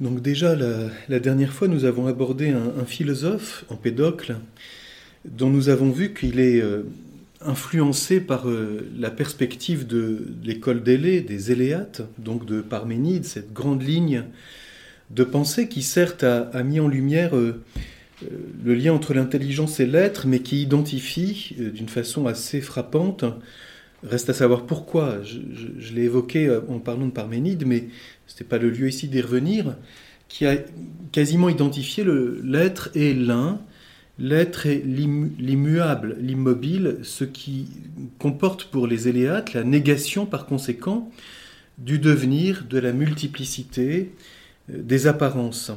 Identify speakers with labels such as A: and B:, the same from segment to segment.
A: Donc déjà, la, dernière fois, nous avons abordé un, philosophe, Empédocle, dont nous avons vu qu'il est euh, influencé par euh, la perspective de, l'école d'Élée, des Éléates, donc de Parménide, cette grande ligne de pensée qui certes a, mis en lumière euh, le lien entre l'intelligence et l'être, mais qui identifie d'une façon assez frappante Reste à savoir pourquoi. Je, l'ai évoqué en parlant de Parménide, mais ce n'est pas le lieu ici d'y revenir, qui a quasiment identifié l'être et l'un. L'être est l'immuable, l'immobile, ce qui comporte pour les Éléates la négation par conséquent du devenir, de la multiplicité, euh, des apparences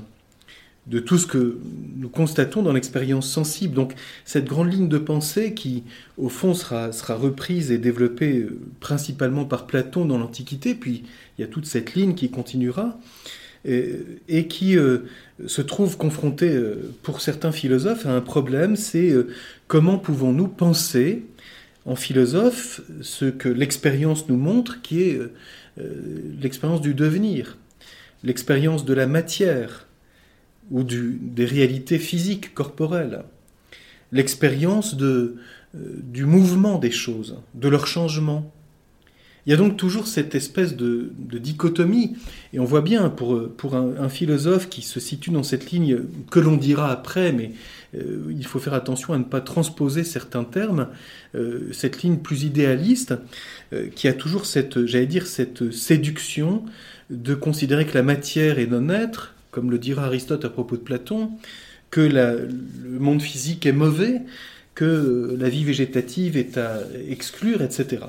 A: de tout ce que nous constatons dans l'expérience sensible. Donc cette grande ligne de pensée qui, au fond, sera, reprise et développée euh, principalement par Platon dans l'Antiquité, puis il y a toute cette ligne qui continuera, et, qui euh, se trouve confrontée, euh, pour certains philosophes, à un problème, c'est comment pouvons-nous penser en philosophe ce que l'expérience nous montre, qui est l'expérience du devenir, l'expérience de la matière, ou des réalités physiques, corporelles, l'expérience de, euh, du mouvement des choses, de leur changement. Il y a donc toujours cette espèce de, dichotomie, et on voit bien pour, pour un, philosophe qui se situe dans cette ligne que l'on dira après, mais euh, il faut faire attention à ne pas transposer certains termes, euh, cette ligne plus idéaliste, qui a toujours cette, j'allais dire, cette séduction de considérer que la matière est non-être, comme le dira Aristote à propos de Platon, que le monde physique est mauvais, que la vie végétative est à exclure, etc.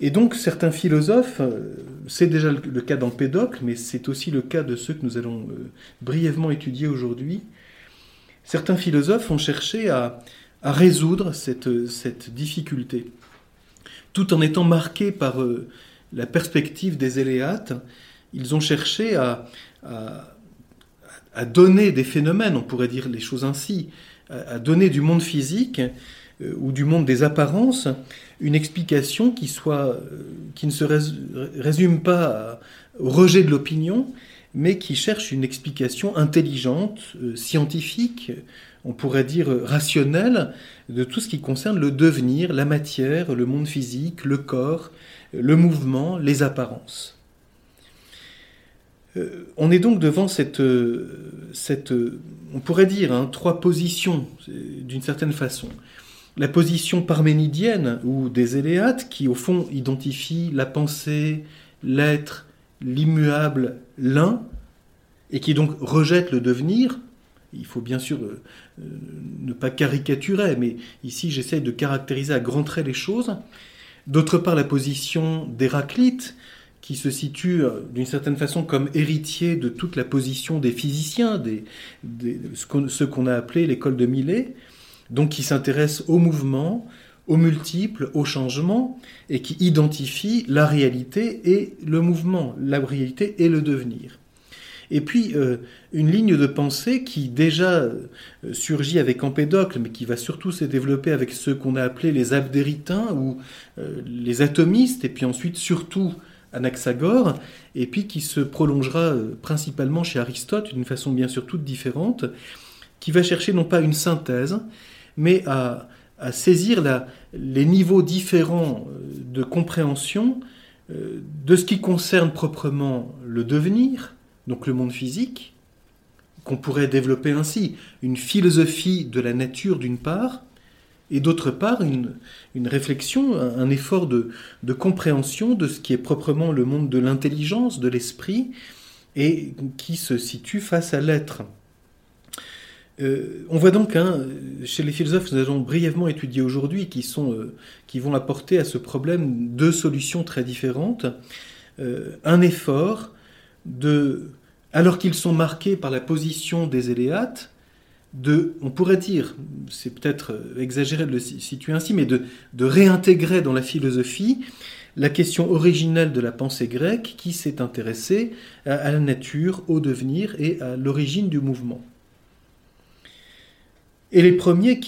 A: Et donc certains philosophes, euh, c'est déjà le cas d'Empédocle, mais c'est aussi le cas de ceux que nous allons euh, brièvement étudier aujourd'hui, certains philosophes ont cherché à, résoudre cette, difficulté, tout en étant marqués par euh, la perspective des Éléates, ils ont cherché à donner des phénomènes, on pourrait dire les choses ainsi, à, donner du monde physique euh, ou du monde des apparences une explication qui, soit, euh, qui ne se résume pas au rejet de l'opinion, mais qui cherche une explication intelligente, euh, scientifique, on pourrait dire rationnelle, de tout ce qui concerne le devenir, la matière, le monde physique, le corps, le mouvement, les apparences. Euh, on est donc devant cette, euh, euh, on pourrait dire, hein, trois positions, d'une certaine façon. La position parménidienne, ou des Éléates, qui au fond identifie la pensée, l'être, l'immuable, l'un, et qui donc rejette le devenir. Il faut bien sûr ne pas caricaturer, mais ici j'essaye de caractériser à grands traits les choses. D'autre part, la position d'Héraclite, qui se situe euh, d'une certaine façon comme héritier de toute la position des physiciens, des, ce qu'on a appelé l'école de Millet, donc qui s'intéresse au mouvement, aux multiples, au changement, et qui identifie la réalité et le mouvement, la réalité et le devenir. Et puis, euh, une ligne de pensée qui déjà euh, surgit avec Empédocle, mais qui va surtout se développer avec ceux qu'on a appelés les abdéritains ou les atomistes, et puis ensuite surtout Anaxagore, et puis qui se prolongera euh, principalement chez Aristote d'une façon bien sûr toute différente, qui va chercher non pas une synthèse, mais à, saisir les niveaux différents euh, de compréhension euh, de ce qui concerne proprement le devenir, donc le monde physique, qu'on pourrait développer ainsi, une philosophie de la nature d'une part, et d'autre part une, réflexion, un, effort de, compréhension de ce qui est proprement le monde de l'intelligence, de l'esprit, et qui se situe face à l'être. Euh, on voit donc, hein, chez les philosophes que nous allons brièvement étudier aujourd'hui, qui, euh, qui vont apporter à ce problème deux solutions très différentes. Euh, un effort de, alors qu'ils sont marqués par la position des éléates, on pourrait dire, c'est peut-être exagéré de le situer ainsi, mais de, réintégrer dans la philosophie la question originelle de la pensée grecque qui s'est intéressée à, la nature, au devenir et à l'origine du mouvement. Et les premiers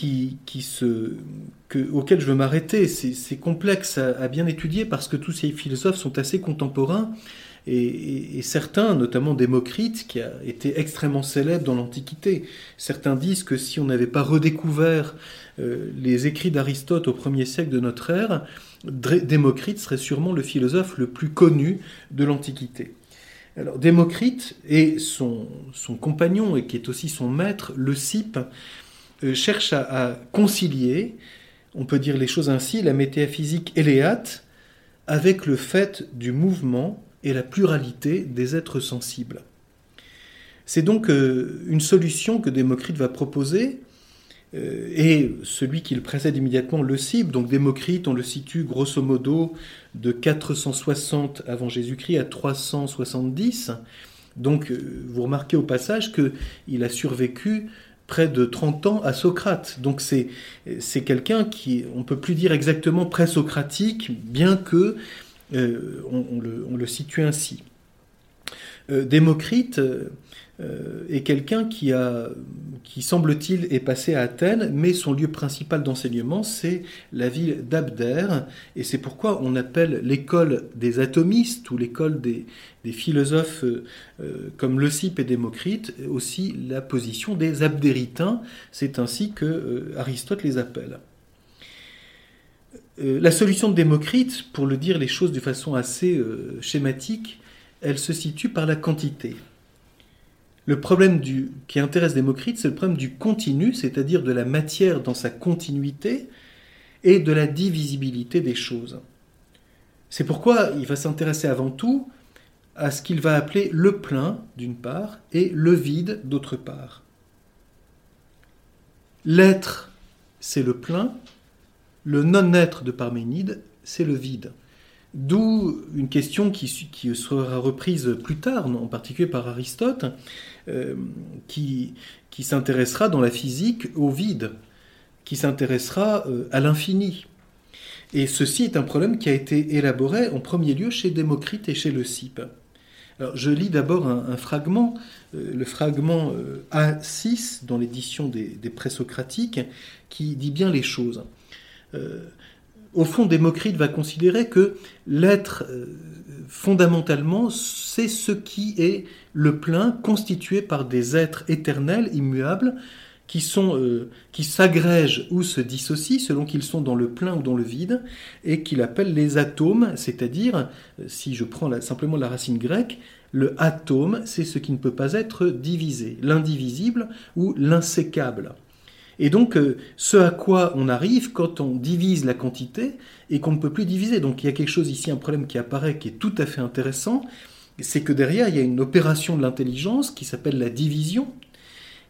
A: auxquels je veux m'arrêter, c'est complexe à, bien étudier parce que tous ces philosophes sont assez contemporains et, certains, notamment Démocrite, qui a été extrêmement célèbre dans l'Antiquité, certains disent que si on n'avait pas redécouvert euh, les écrits d'Aristote au premier siècle de notre ère, Démocrite serait sûrement le philosophe le plus connu de l'Antiquité. Alors Démocrite et son, compagnon, et qui est aussi son maître, le Cype, euh, cherchent à, concilier, on peut dire les choses ainsi, la métaphysique éléate avec le fait du mouvement et la pluralité des êtres sensibles. C'est donc euh, une solution que Démocrite va proposer euh, et celui qui le précède immédiatement le cible. Donc Démocrite, on le situe grosso modo de 460 avant Jésus-Christ à 370. Donc euh, vous remarquez au passage qu'il a survécu près de 30 ans à Socrate. Donc c'est, c'est quelqu'un qui, on ne peut plus dire exactement présocratique, bien que euh, on, le, situe ainsi. Démocrite euh, est quelqu'un qui semble-t-il est passé à Athènes, mais son lieu principal d'enseignement c'est la ville d'Abdère, et c'est pourquoi on appelle l'école des atomistes ou l'école des, philosophes euh, comme Leucippe et Démocrite aussi la position des abdéritains, c'est ainsi que euh, Aristote les appelle. La solution de Démocrite, pour le dire les choses de façon assez schématique, elle se situe par la quantité. Le problème qui intéresse Démocrite, c'est le problème du continu, c'est-à-dire de la matière dans sa continuité et de la divisibilité des choses. C'est pourquoi il va s'intéresser avant tout à ce qu'il va appeler le plein, d'une part, et le vide, d'autre part. L'être, c'est le plein, le non-être de Parménide, c'est le vide. D'où une question qui, sera reprise plus tard, en particulier par Aristote, euh, qui, s'intéressera dans la physique au vide, qui s'intéressera euh, à l'infini. Et ceci est un problème qui a été élaboré en premier lieu chez Démocrite et chez Leucippe. Alors, je lis d'abord un, fragment, euh, le fragment A6 dans l'édition des, des présocratiques, qui dit bien les choses. Au fond, Démocrite va considérer que l'être fondamentalement, c'est ce qui est le plein constitué par des êtres éternels, immuables, qui sont euh, qui s'agrègent ou se dissocient selon qu'ils sont dans le plein ou dans le vide et qu'il appelle les atomes, c'est-à-dire euh, si je prends simplement la racine grecque, le atome, c'est ce qui ne peut pas être divisé, l'indivisible ou l'insécable. Et donc, euh, ce à quoi on arrive quand on divise la quantité et qu'on ne peut plus diviser. Donc, il y a quelque chose ici, un problème qui apparaît qui est tout à fait intéressant, c'est que derrière, il y a une opération de l'intelligence qui s'appelle la division.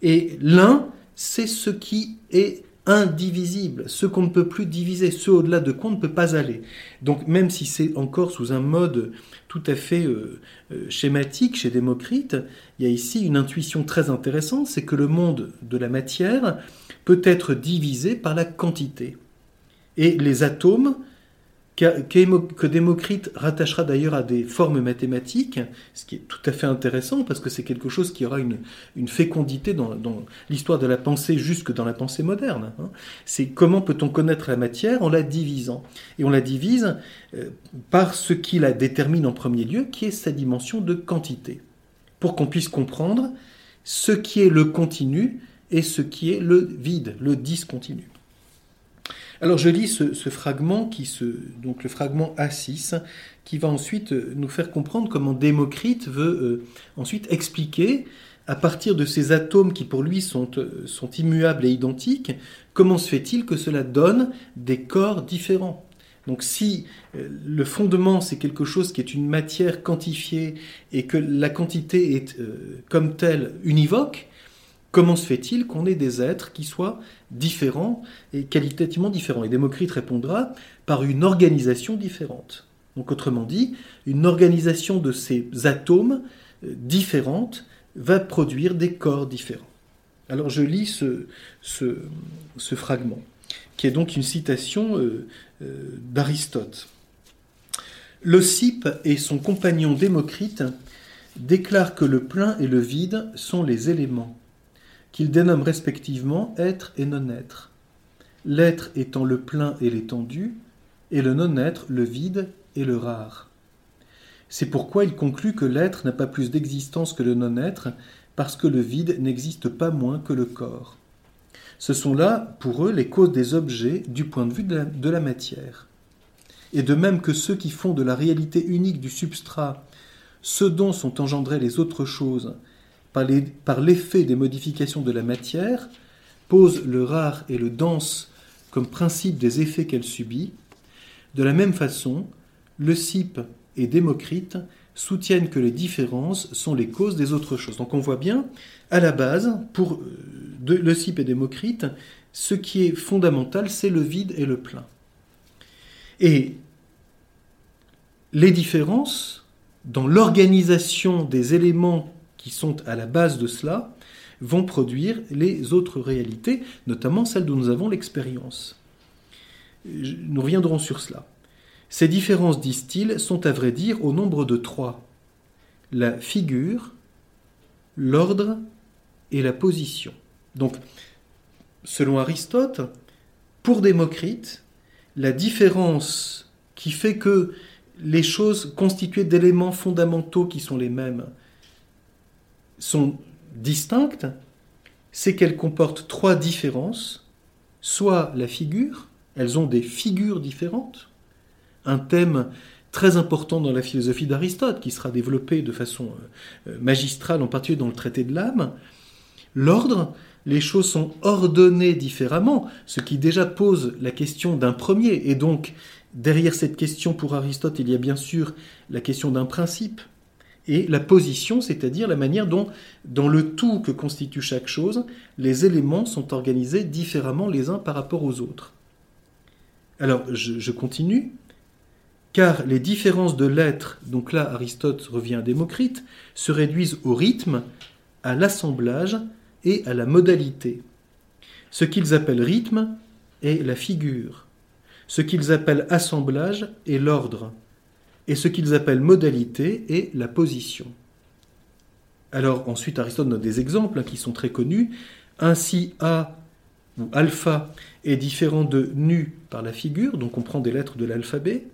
A: Et l'un, c'est ce qui est indivisible, ce qu'on ne peut plus diviser, ce au-delà de quoi on ne peut pas aller. Donc même si c'est encore sous un mode tout à fait euh, euh, schématique chez Démocrite, il y a ici une intuition très intéressante, c'est que le monde de la matière peut être divisé par la quantité. Et les atomes, que Démocrite rattachera d'ailleurs à des formes mathématiques, ce qui est tout à fait intéressant parce que c'est quelque chose qui aura une, fécondité dans, l'histoire de la pensée jusque dans la pensée moderne. Hein. C'est comment peut-on connaître la matière en la divisant. Et on la divise euh, par ce qui la détermine en premier lieu, qui est sa dimension de quantité, pour qu'on puisse comprendre ce qui est le continu et ce qui est le vide, le discontinu. Alors je lis ce, fragment, donc le fragment A6, qui va ensuite nous faire comprendre comment Démocrite veut euh, ensuite expliquer, à partir de ces atomes qui pour lui sont, euh, sont immuables et identiques, comment se fait-il que cela donne des corps différents donc si euh, le fondement c'est quelque chose qui est une matière quantifiée et que la quantité est comme telle univoque, Comment se fait-il qu'on ait des êtres qui soient différents et qualitativement différents? Et Démocrite répondra par une organisation différente. Donc autrement dit, une organisation de ces atomes différente va produire des corps différents. Alors je lis ce, fragment, qui est donc une citation euh, euh, d'Aristote. Leucippe et son compagnon Démocrite déclarent que le plein et le vide sont les éléments, qu'ils dénomment respectivement être et non-être, l'être étant le plein et l'étendue, et le non-être le vide et le rare. C'est pourquoi il conclut que l'être n'a pas plus d'existence que le non-être, parce que le vide n'existe pas moins que le corps. Ce sont là, pour eux, les causes des objets du point de vue de la, matière. Et de même que ceux qui font de la réalité unique du substrat ce dont sont engendrées les autres choses par l'effet des modifications de la matière, posent le rare et le dense comme principe des effets qu'elle subit, de la même façon, le Leucippe et Démocrite soutiennent que les différences sont les causes des autres choses. Donc on voit bien, à la base, pour euh, Leucippe et Démocrite, ce qui est fondamental, c'est le vide et le plein. Et les différences, dans l'organisation des éléments qui sont à la base de cela, vont produire les autres réalités, notamment celles dont nous avons l'expérience. Nous reviendrons sur cela. Ces différences, disent-ils, sont à vrai dire au nombre de trois. La figure, l'ordre et la position. Donc, selon Aristote, pour Démocrite, la différence qui fait que les choses constituées d'éléments fondamentaux qui sont les mêmes sont distinctes, c'est qu'elles comportent trois différences, soit la figure, elles ont des figures différentes, un thème très important dans la philosophie d'Aristote, qui sera développé de façon euh, euh, magistrale, en particulier dans le traité de l'âme. L'ordre, les choses sont ordonnées différemment, ce qui déjà pose la question d'un premier. Et donc, derrière cette question pour Aristote, il y a bien sûr la question d'un principe. Et la position, c'est-à-dire la manière dont, dans le tout que constitue chaque chose, les éléments sont organisés différemment les uns par rapport aux autres. Alors, je continue car les différences de l'être, donc là Aristote revient à Démocrite, se réduisent au rythme, à l'assemblage et à la modalité. Ce qu'ils appellent rythme est la figure, ce qu'ils appellent assemblage est l'ordre, et ce qu'ils appellent modalité est la position. Alors ensuite Aristote donne des exemples hein, qui sont très connus. Ainsi A ou alpha est différent de nu par la figure, donc on prend des lettres de l'alphabet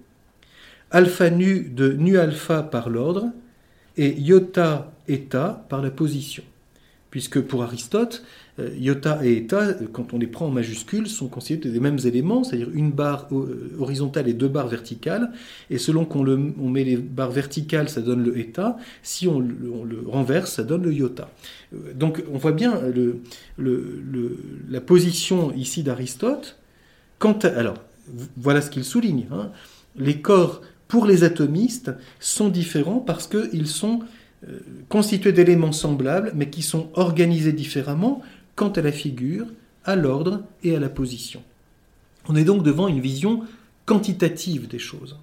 A: alpha nu de nu alpha par l'ordre et iota eta par la position. Puisque pour Aristote, iota et eta, quand on les prend en majuscules, sont considérés des mêmes éléments, c'est-à-dire une barre euh, horizontale et deux barres verticales. Et selon qu'on met les barres verticales, ça donne le eta. Si on le, renverse, ça donne le iota. Euh, donc on voit bien la position ici d'Aristote. alors, voilà ce qu'il souligne. Hein. Les corps pour les atomistes, sont différents parce qu'ils sont euh, constitués d'éléments semblables, mais qui sont organisés différemment quant à la figure, à l'ordre et à la position. On est donc devant une vision quantitative des choses.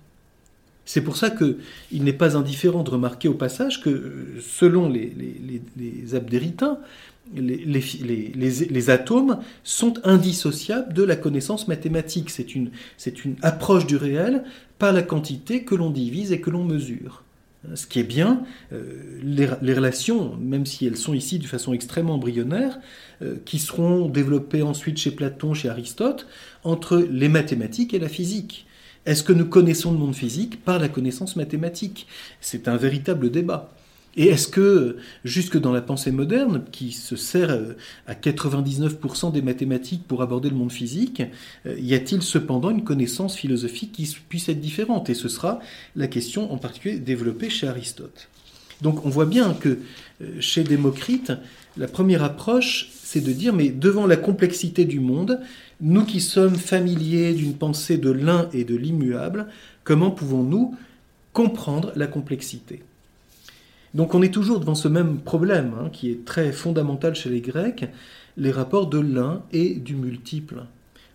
A: C'est pour ça qu'il n'est pas indifférent de remarquer au passage que, euh, selon les, les abdéritains, les, atomes sont indissociables de la connaissance mathématique. C'est une, approche du réel par la quantité que l'on divise et que l'on mesure. Ce qui est bien, euh, les, relations, même si elles sont ici de façon extrêmement embryonnaire, euh, qui seront développées ensuite chez Platon, chez Aristote, entre les mathématiques et la physique. Est-ce que nous connaissons le monde physique par la connaissance mathématique? C'est un véritable débat. Et est-ce que, jusque dans la pensée moderne, qui se sert euh, à 99% des mathématiques pour aborder le monde physique, euh, y a-t-il cependant une connaissance philosophique qui puisse être différente? Et ce sera la question en particulier développée chez Aristote. Donc on voit bien que euh, chez Démocrite, la première approche, c'est de dire, mais devant la complexité du monde, nous qui sommes familiers d'une pensée de l'un et de l'immuable, comment pouvons-nous comprendre la complexité? Donc on est toujours devant ce même problème, hein, qui est très fondamental chez les Grecs, les rapports de l'un et du multiple,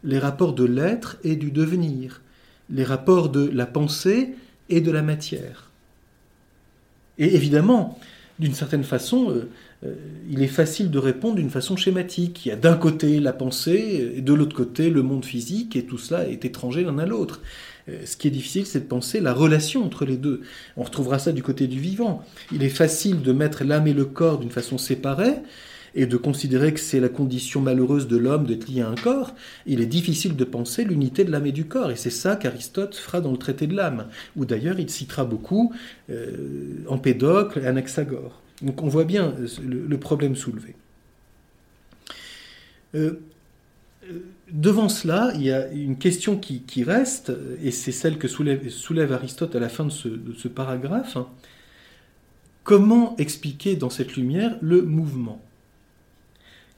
A: les rapports de l'être et du devenir, les rapports de la pensée et de la matière. Et évidemment, d'une certaine façon, euh, euh, il est facile de répondre d'une façon schématique. Il y a d'un côté la pensée et de l'autre côté le monde physique et tout cela est étranger l'un à l'autre. Euh, ce qui est difficile, c'est de penser la relation entre les deux. On retrouvera ça du côté du vivant. Il est facile de mettre l'âme et le corps d'une façon séparée et de considérer que c'est la condition malheureuse de l'homme d'être lié à un corps, il est difficile de penser l'unité de l'âme et du corps. Et c'est ça qu'Aristote fera dans le traité de l'âme, où d'ailleurs il citera beaucoup Empédocle et Anaxagore. Donc on voit bien le, problème soulevé. Euh, euh, devant cela, il y a une question qui, reste, et c'est celle que soulève, Aristote à la fin de ce, paragraphe. Comment expliquer dans cette lumière le mouvement?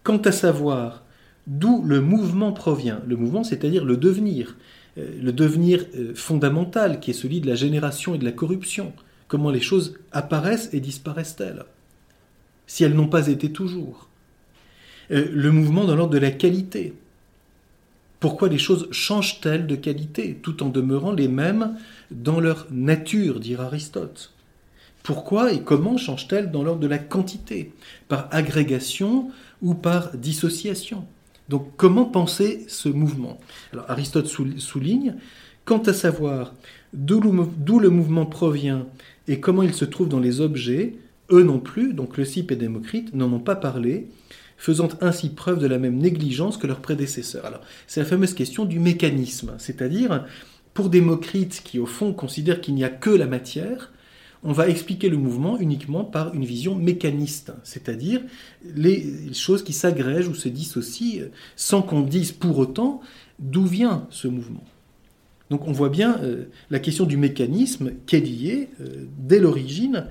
A: Quant à savoir d'où le mouvement provient, le mouvement c'est-à-dire le devenir, euh, le devenir fondamental qui est celui de la génération et de la corruption, comment les choses apparaissent et disparaissent-elles? Si elles n'ont pas été toujours. Euh, le mouvement dans l'ordre de la qualité. Pourquoi les choses changent-elles de qualité tout en demeurant les mêmes dans leur nature, dira Aristote? Pourquoi et comment changent-elles dans l'ordre de la quantité? Par agrégation ou par dissociation? Donc comment penser ce mouvement? Aristote souligne, quant à savoir d'où le mouvement provient et comment il se trouve dans les objets, eux non plus, donc le Cyp et Démocrite, n'en ont pas parlé, faisant ainsi preuve de la même négligence que leurs prédécesseurs. Alors, c'est la fameuse question du mécanisme, c'est-à-dire, pour Démocrite, qui au fond considère qu'il n'y a que la matière, on va expliquer le mouvement uniquement par une vision mécaniste, c'est-à-dire les choses qui s'agrègent ou se dissocient sans qu'on dise pour autant d'où vient ce mouvement. Donc on voit bien euh, la question du mécanisme qui est liée euh, dès l'origine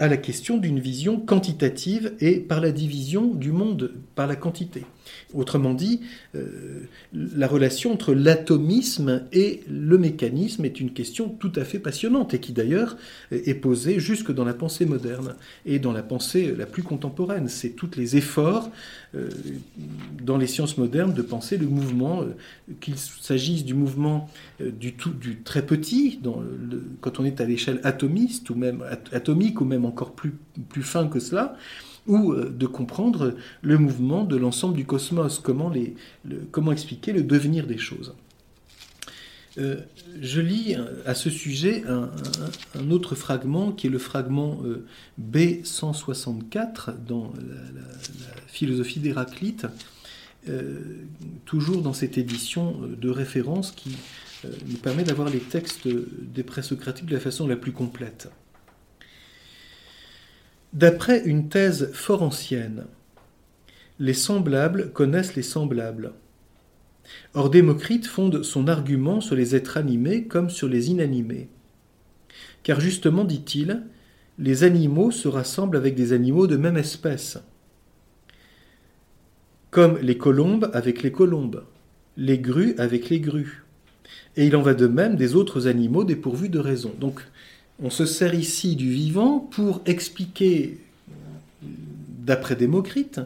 A: à la question d'une vision quantitative et par la division du monde par la quantité. Autrement dit, euh, la relation entre l'atomisme et le mécanisme est une question tout à fait passionnante et qui d'ailleurs est posée jusque dans la pensée moderne et dans la pensée la plus contemporaine. C'est tous les efforts euh, dans les sciences modernes de penser le mouvement, euh, qu'il s'agisse du mouvement du, très petit, quand on est à l'échelle atomiste ou même atomique ou même encore plus fin que cela, ou euh, de comprendre le mouvement de l'ensemble du cosmos, comment, expliquer le devenir des choses. Euh, je lis euh, à ce sujet un, autre fragment qui est le fragment B164 dans la, philosophie d'Héraclite, toujours dans cette édition de référence qui nous permet d'avoir les textes des présocratiques de la façon la plus complète. D'après une thèse fort ancienne, les semblables connaissent les semblables. Or Démocrite fonde son argument sur les êtres animés comme sur les inanimés. Car justement, dit-il, les animaux se rassemblent avec des animaux de même espèce, comme les colombes avec les colombes, les grues avec les grues. Et il en va de même des autres animaux dépourvus de raison. Donc on se sert ici du vivant pour expliquer, d'après Démocrite,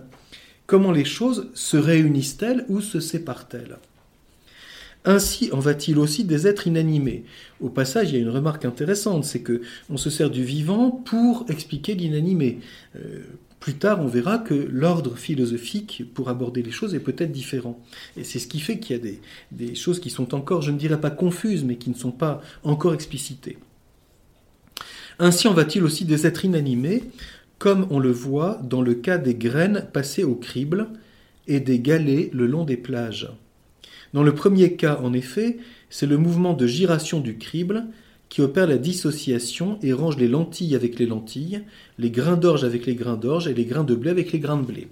A: comment les choses se réunissent-elles ou se séparent-elles. Ainsi en va-t-il aussi des êtres inanimés. Au passage, il y a une remarque intéressante, c'est que on se sert du vivant pour expliquer l'inanimé. Euh, plus tard, on verra que l'ordre philosophique pour aborder les choses est peut-être différent. Et c'est ce qui fait qu'il y a des, des choses qui sont encore, je ne dirais pas confuses, mais qui ne sont pas encore explicitées. Ainsi en va-t-il aussi des êtres inanimés, comme on le voit dans le cas des graines passées au crible et des galets le long des plages. Dans le premier cas, en effet, c'est le mouvement de giration du crible qui opère la dissociation et range les lentilles avec les lentilles, les grains d'orge avec les grains d'orge et les grains de blé avec les grains de blé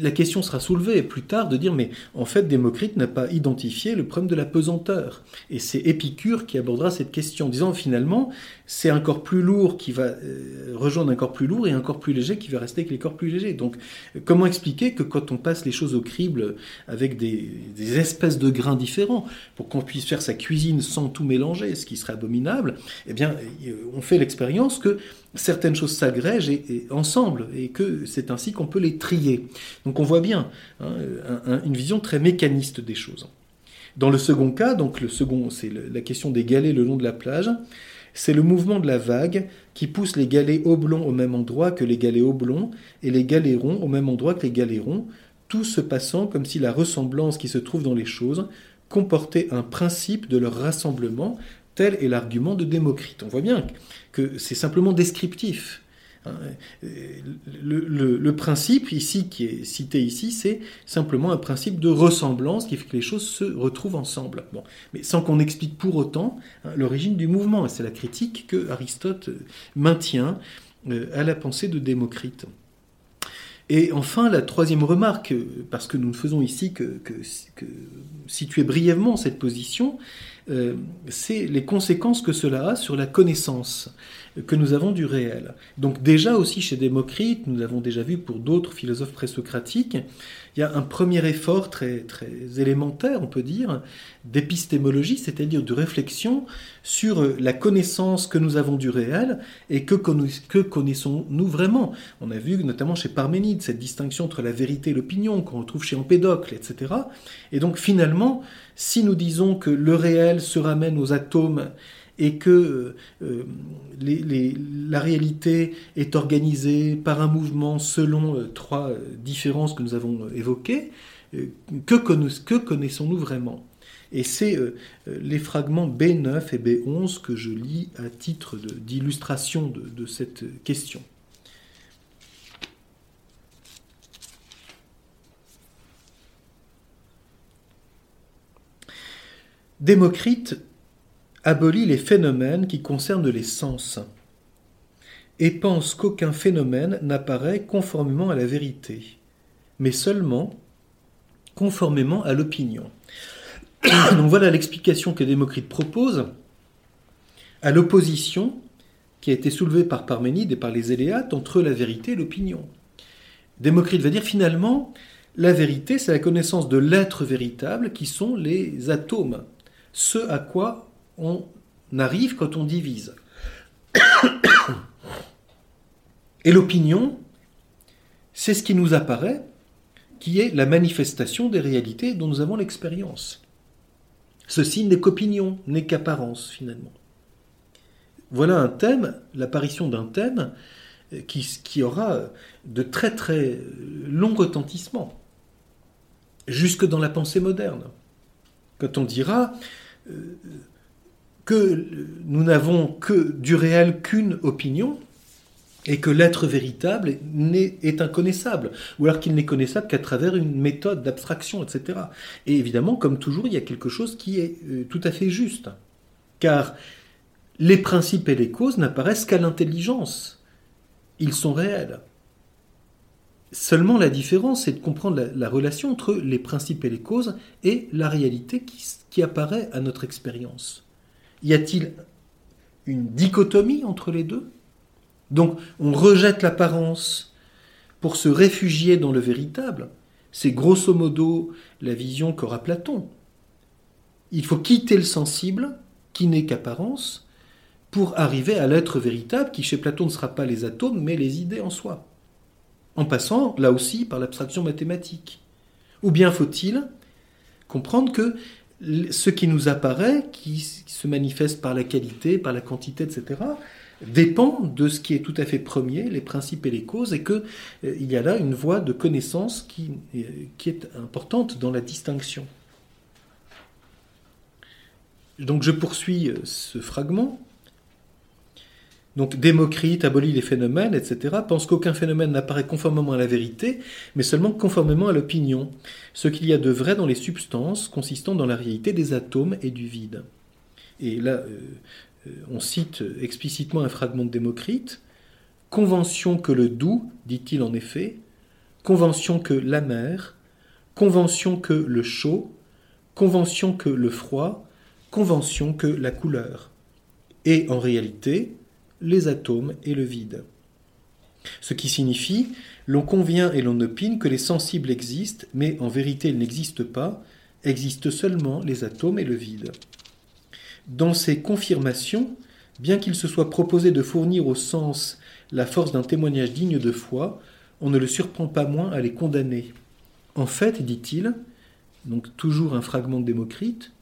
A: la question sera soulevée plus tard de dire mais en fait Démocrite n'a pas identifié le problème de la pesanteur et c'est Épicure qui abordera cette question en disant finalement c'est un corps plus lourd qui va euh, rejoindre un corps plus lourd et un corps plus léger qui va rester avec les corps plus légers. Donc comment expliquer que quand on passe les choses au crible avec des, espèces de grains différents pour qu'on puisse faire sa cuisine sans tout mélanger, ce qui serait abominable, eh bien on fait l'expérience que certaines choses s'agrègent et, ensemble et que c'est ainsi qu'on peut les trier. Donc on voit bien hein, une vision très mécaniste des choses. Dans le second cas, donc le second, c'est la question des galets le long de la plage, C'est le mouvement de la vague qui pousse les galets oblongs au même endroit que les galets oblongs et les galets ronds au même endroit que les galets ronds, tout se passant comme si la ressemblance qui se trouve dans les choses comportait un principe de leur rassemblement, tel est l'argument de Démocrite. On voit bien que c'est simplement descriptif. Hein, le, principe ici qui est cité ici, c'est simplement un principe de ressemblance qui fait que les choses se retrouvent ensemble. Bon, mais sans qu'on explique pour autant hein, l'origine du mouvement. C'est la critique que Aristote maintient euh, à la pensée de Démocrite. Et enfin, la troisième remarque, parce que nous ne faisons ici que, situer brièvement cette position, c'est les conséquences que cela a sur la connaissance que nous avons du réel. Donc déjà aussi chez Démocrite, nous l'avons déjà vu pour d'autres philosophes présocratiques, il y a un premier effort très, très élémentaire, on peut dire, d'épistémologie, c'est-à-dire de réflexion sur la connaissance que nous avons du réel et que, que connaissons-nous vraiment? On a vu notamment chez Parménide cette distinction entre la vérité et l'opinion qu'on retrouve chez Empédocle, etc. Et donc finalement, si nous disons que le réel se ramène aux atomes et que euh, la réalité est organisée par un mouvement selon euh, trois euh, différences que nous avons évoquées, que, connaissons-nous vraiment? Et c'est les fragments B9 et B11 que je lis à titre d'illustration de cette question. Démocrite abolit les phénomènes qui concernent les sens et pense qu'aucun phénomène n'apparaît conformément à la vérité, mais seulement conformément à l'opinion. Donc voilà l'explication que Démocrite propose à l'opposition qui a été soulevée par Parménide et par les Éléates entre la vérité et l'opinion. Démocrite va dire finalement, la vérité, c'est la connaissance de l'être véritable qui sont les atomes, ce à quoi on arrive quand on divise. Et l'opinion, c'est ce qui nous apparaît, qui est la manifestation des réalités dont nous avons l'expérience. Ceci n'est qu'opinion, n'est qu'apparence finalement. Voilà un thème, l'apparition d'un thème qui, qui, aura de très très longs retentissements, jusque dans la pensée moderne. Quand on dira, euh, que nous n'avons que du réel qu'une opinion et que l'être véritable est, inconnaissable, ou alors qu'il n'est connaissable qu'à travers une méthode d'abstraction, etc. Et évidemment, comme toujours, il y a quelque chose qui est euh, tout à fait juste, car les principes et les causes n'apparaissent qu'à l'intelligence, ils sont réels. Seulement la différence, c'est de comprendre la, relation entre les principes et les causes et la réalité qui apparaît à notre expérience. Y a-t-il une dichotomie entre les deux? Donc on rejette l'apparence pour se réfugier dans le véritable. C'est grosso modo la vision qu'aura Platon. Il faut quitter le sensible, qui n'est qu'apparence, pour arriver à l'être véritable, qui chez Platon ne sera pas les atomes, mais les idées en soi. En passant, là aussi, par l'abstraction mathématique. Ou bien faut-il comprendre que ce qui nous apparaît, qui se manifeste par la qualité, par la quantité, etc., dépend de ce qui est tout à fait premier, les principes et les causes, et qu'il euh, y a là une voie de connaissance qui, euh, qui est importante dans la distinction. Donc je poursuis euh, ce fragment. Donc Démocrite abolit les phénomènes, etc., pense qu'aucun phénomène n'apparaît conformément à la vérité, mais seulement conformément à l'opinion, ce qu'il y a de vrai dans les substances consistant dans la réalité des atomes et du vide. Et là, euh, euh, on cite explicitement un fragment de Démocrite, Convention que le doux, dit-il en effet, convention que l'amer, convention que le chaud, convention que le froid, convention que la couleur. Et en réalité, les atomes et le vide. Ce qui signifie, l'on convient et l'on opine que les sensibles existent, mais en vérité ils n'existent pas, existent seulement les atomes et le vide. Dans ces confirmations, bien qu'il se soit proposé de fournir au sens la force d'un témoignage digne de foi, on ne le surprend pas moins à les condamner. En fait, dit-il, donc toujours un fragment de Démocrite,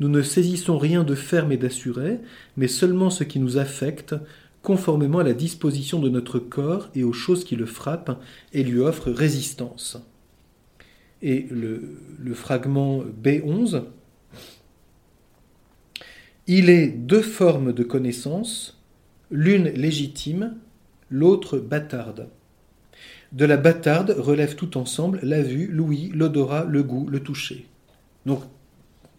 A: nous ne saisissons rien de ferme et d'assuré, mais seulement ce qui nous affecte, conformément à la disposition de notre corps et aux choses qui le frappent et lui offrent résistance. Et le, fragment B11, il est deux formes de connaissance, l'une légitime, l'autre bâtarde. De la bâtarde relève tout ensemble la vue, l'ouïe, l'odorat, le goût, le toucher. Donc,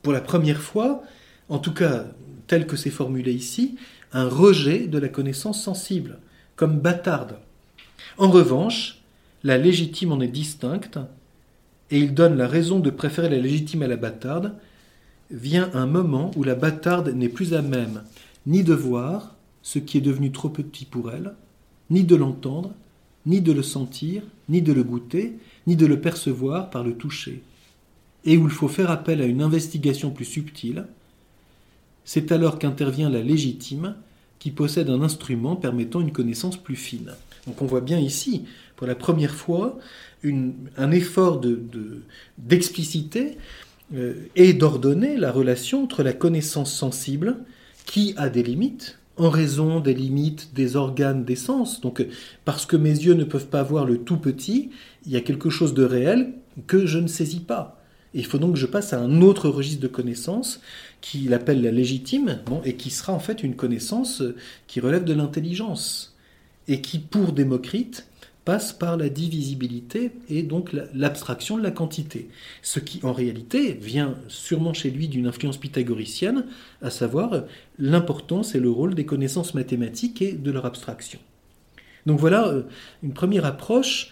A: pour la première fois, en tout cas tel que c'est formulé ici, un rejet de la connaissance sensible, comme bâtarde. En revanche, la légitime en est distincte, et il donne la raison de préférer la légitime à la bâtarde, vient un moment où la bâtarde n'est plus à même ni de voir ce qui est devenu trop petit pour elle, ni de l'entendre, ni de le sentir, ni de le goûter, ni de le percevoir par le toucher, et où il faut faire appel à une investigation plus subtile, c'est alors qu'intervient la légitime, qui possède un instrument permettant une connaissance plus fine. Donc on voit bien ici, pour la première fois, un effort d'expliciter de, euh, et d'ordonner la relation entre la connaissance sensible, qui a des limites, en raison des limites des organes des sens. Donc, parce que mes yeux ne peuvent pas voir le tout petit, il y a quelque chose de réel que je ne saisis pas. Il faut donc que je passe à un autre registre de connaissances qu'il appelle la légitime, et qui sera en fait une connaissance qui relève de l'intelligence, et qui, pour Démocrite, passe par la divisibilité et donc l'abstraction de la quantité. Ce qui en réalité vient sûrement chez lui d'une influence pythagoricienne, à savoir l'importance et le rôle des connaissances mathématiques et de leur abstraction. Donc voilà euh, une première approche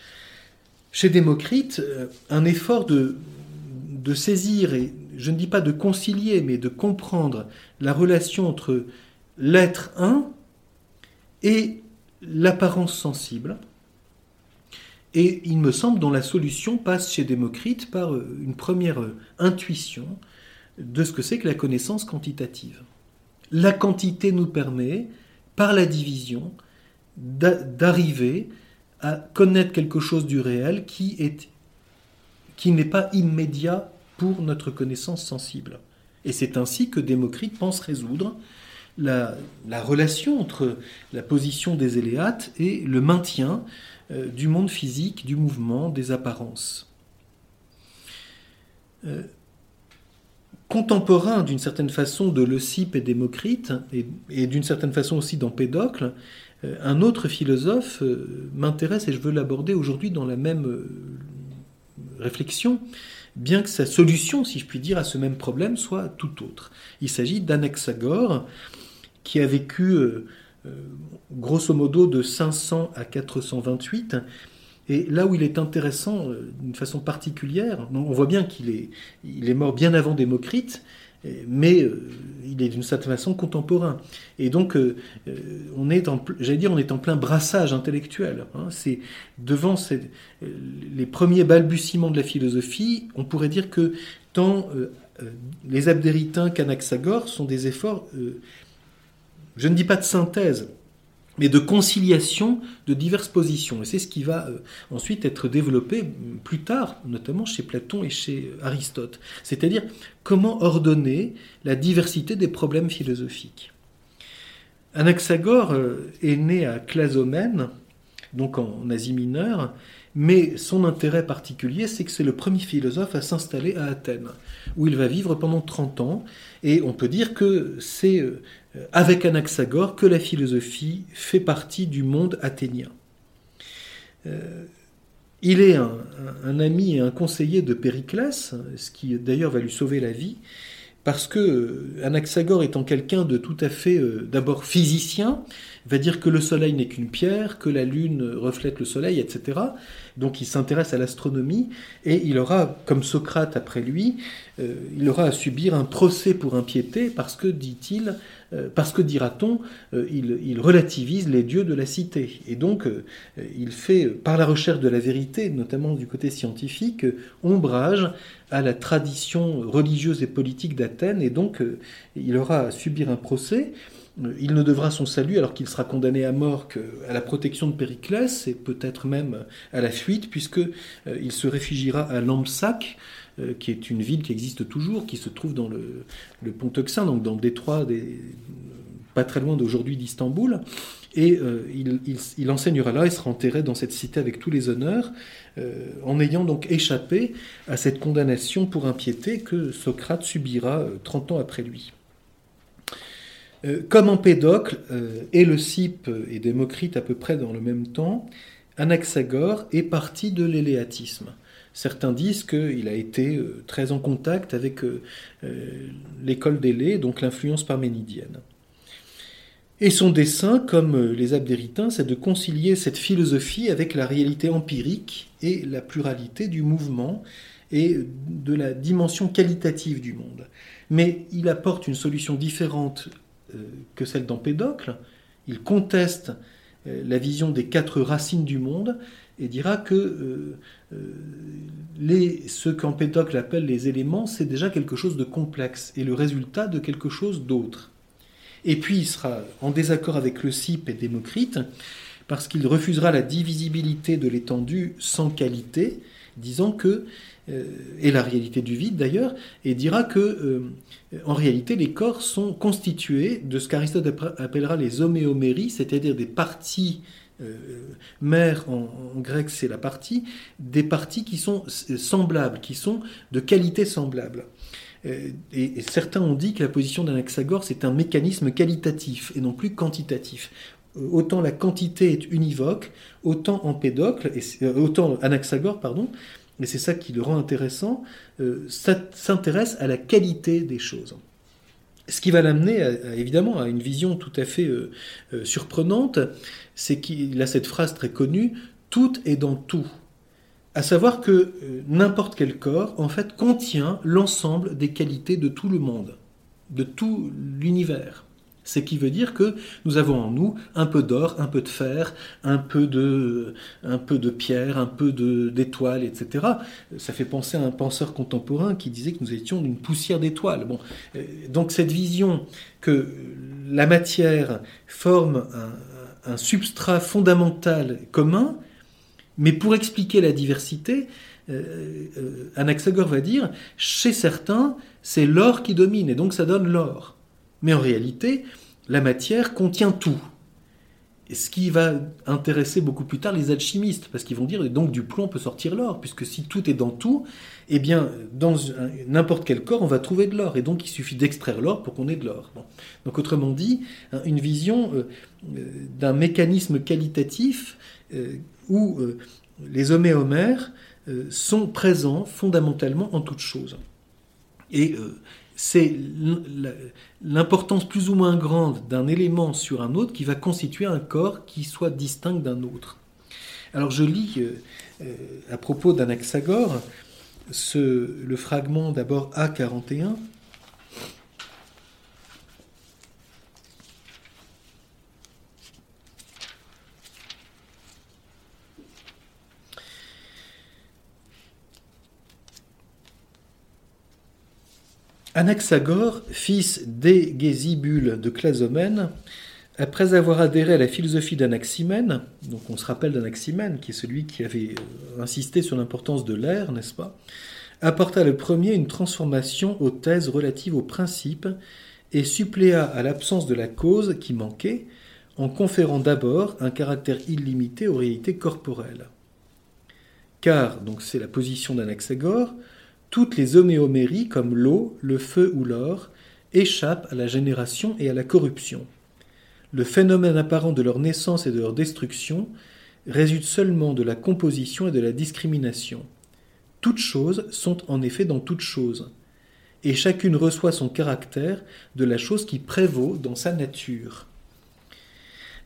A: chez Démocrite, euh, un effort de, de saisir, et je ne dis pas de concilier, mais de comprendre la relation entre l'être un et l'apparence sensible, et il me semble dont la solution passe chez Démocrite par euh, une première euh, intuition de ce que c'est que la connaissance quantitative. La quantité nous permet, par la division, d'arriver à connaître quelque chose du réel qui est qui n'est pas immédiat pour notre connaissance sensible. Et c'est ainsi que Démocrite pense résoudre la, la, relation entre la position des éléates et le maintien euh, du monde physique, du mouvement, des apparences. Euh, contemporain d'une certaine façon de Leucippe et Démocrite, et, d'une certaine façon aussi d'Empédocle, euh, un autre philosophe m'intéresse et je veux l'aborder aujourd'hui dans la même réflexion, bien que sa solution, si je puis dire, à ce même problème soit tout autre. Il s'agit d'Anaxagore, qui a vécu euh, grosso modo de 500 à 428. Et là où il est intéressant euh, d'une façon particulière, on voit bien qu'il est, il est mort bien avant Démocrite, mais euh, il est d'une certaine façon contemporain. Et donc, on est en, j'allais dire, on est en plein brassage intellectuel. Hein. C'est devant les premiers balbutiements de la philosophie, on pourrait dire que tant les abdéritains qu'Anaxagore sont des efforts je ne dis pas de synthèse, mais de conciliation de diverses positions. Et c'est ce qui va euh, ensuite être développé plus tard, notamment chez Platon et chez euh, Aristote. C'est-à-dire comment ordonner la diversité des problèmes philosophiques. Anaxagore euh, est né à Clazomène, donc en Asie mineure, mais son intérêt particulier, c'est que c'est le premier philosophe à s'installer à Athènes, où il va vivre pendant 30 ans, et on peut dire que c'est avec Anaxagore que la philosophie fait partie du monde athénien. Euh, il est un, ami et un conseiller de Périclès, ce qui d'ailleurs va lui sauver la vie, parce que euh, Anaxagore étant quelqu'un de tout à fait d'abord physicien, va dire que le soleil n'est qu'une pierre, que la lune reflète le soleil, etc. Donc il s'intéresse à l'astronomie et il aura, comme Socrate après lui, il aura à subir un procès pour impiété parce que, dit-il, euh, parce que, dira-t-on, euh, il, relativise les dieux de la cité. Et donc, euh, il fait, par la recherche de la vérité, notamment du côté scientifique, ombrage à la tradition religieuse et politique d'Athènes, et donc il aura à subir un procès. Il ne devra son salut, alors qu'il sera condamné à mort, qu'à la protection de Périclès, et peut-être même à la fuite, puisque il se réfugiera à Lampsac, qui est une ville qui existe toujours, qui se trouve dans le, le pont Euxin, donc dans le détroit, des, pas très loin d'aujourd'hui d'Istanbul. Et il, enseignera là et sera enterré dans cette cité avec tous les honneurs, en ayant donc échappé à cette condamnation pour impiété que Socrate subira 30 ans après lui. Euh, comme Empédocle euh, et Cype et Démocrite à peu près dans le même temps, Anaxagore est parti de l'éléatisme. Certains disent qu'il a été euh, très en contact avec l'école d'Élé, donc l'influence parménidienne. Et son dessein, comme les abdéritains, c'est de concilier cette philosophie avec la réalité empirique et la pluralité du mouvement et de la dimension qualitative du monde. Mais il apporte une solution différente euh, que celle d'Empédocle. Il conteste euh, la vision des quatre racines du monde et dira que euh, les, ce qu'Empédocle appelle les éléments, c'est déjà quelque chose de complexe et le résultat de quelque chose d'autre. Et puis il sera en désaccord avec le Cype et Démocrite parce qu'il refusera la divisibilité de l'étendue sans qualité, disant que euh, et la réalité du vide d'ailleurs, et dira que euh, en réalité les corps sont constitués de ce qu'Aristote appellera les homéoméries, c'est-à-dire des parties euh, mères en, grec c'est la partie, des parties qui sont semblables, qui sont de qualité semblable. Et, certains ont dit que la position d'Anaxagore c'est un mécanisme qualitatif et non plus quantitatif autant la quantité est univoque, autant Empédocle, et, autant Anaxagore, pardon, mais c'est ça qui le rend intéressant, euh, s'intéresse à la qualité des choses. Ce qui va l'amener évidemment à une vision tout à fait euh, euh, surprenante, c'est qu'il a cette phrase très connue, tout est dans tout. À savoir que n'importe quel corps, en fait, contient l'ensemble des qualités de tout le monde, de tout l'univers. C'est qui veut dire que nous avons en nous un peu d'or, un peu de fer, un peu de, un peu de pierre, un peu d'étoiles, etc. Ça fait penser à un penseur contemporain qui disait que nous étions d'une poussière d'étoiles. Bon, euh, donc cette vision que la matière forme un, substrat fondamental commun, mais pour expliquer la diversité, euh, euh, Anaxagore va dire, chez certains, c'est l'or qui domine, et donc ça donne l'or. Mais en réalité, la matière contient tout. Et ce qui va intéresser beaucoup plus tard les alchimistes, parce qu'ils vont dire, donc du plomb peut sortir l'or, puisque si tout est dans tout, eh bien, dans n'importe quel corps, on va trouver de l'or. Et donc, il suffit d'extraire l'or pour qu'on ait de l'or. Donc, autrement dit, hein, une vision euh, euh, d'un mécanisme qualitatif euh, où les homéomères sont présents fondamentalement en toute chose. Et c'est l'importance plus ou moins grande d'un élément sur un autre qui va constituer un corps qui soit distinct d'un autre. Alors je lis euh, euh, à propos d'Anaxagore le fragment d'abord A41 Anaxagore, fils d'Égésibule de Clasomène, après avoir adhéré à la philosophie d'Anaximène, donc on se rappelle d'Anaximène, qui est celui qui avait euh, insisté sur l'importance de l'air, n'est-ce pas, apporta le premier une transformation aux thèses relatives aux principes et suppléa à l'absence de la cause qui manquait, en conférant d'abord un caractère illimité aux réalités corporelles. Car, donc c'est la position d'Anaxagore, toutes les homéoméries, comme l'eau, le feu ou l'or, échappent à la génération et à la corruption. Le phénomène apparent de leur naissance et de leur destruction résulte seulement de la composition et de la discrimination. Toutes choses sont en effet dans toutes choses, et chacune reçoit son caractère de la chose qui prévaut dans sa nature.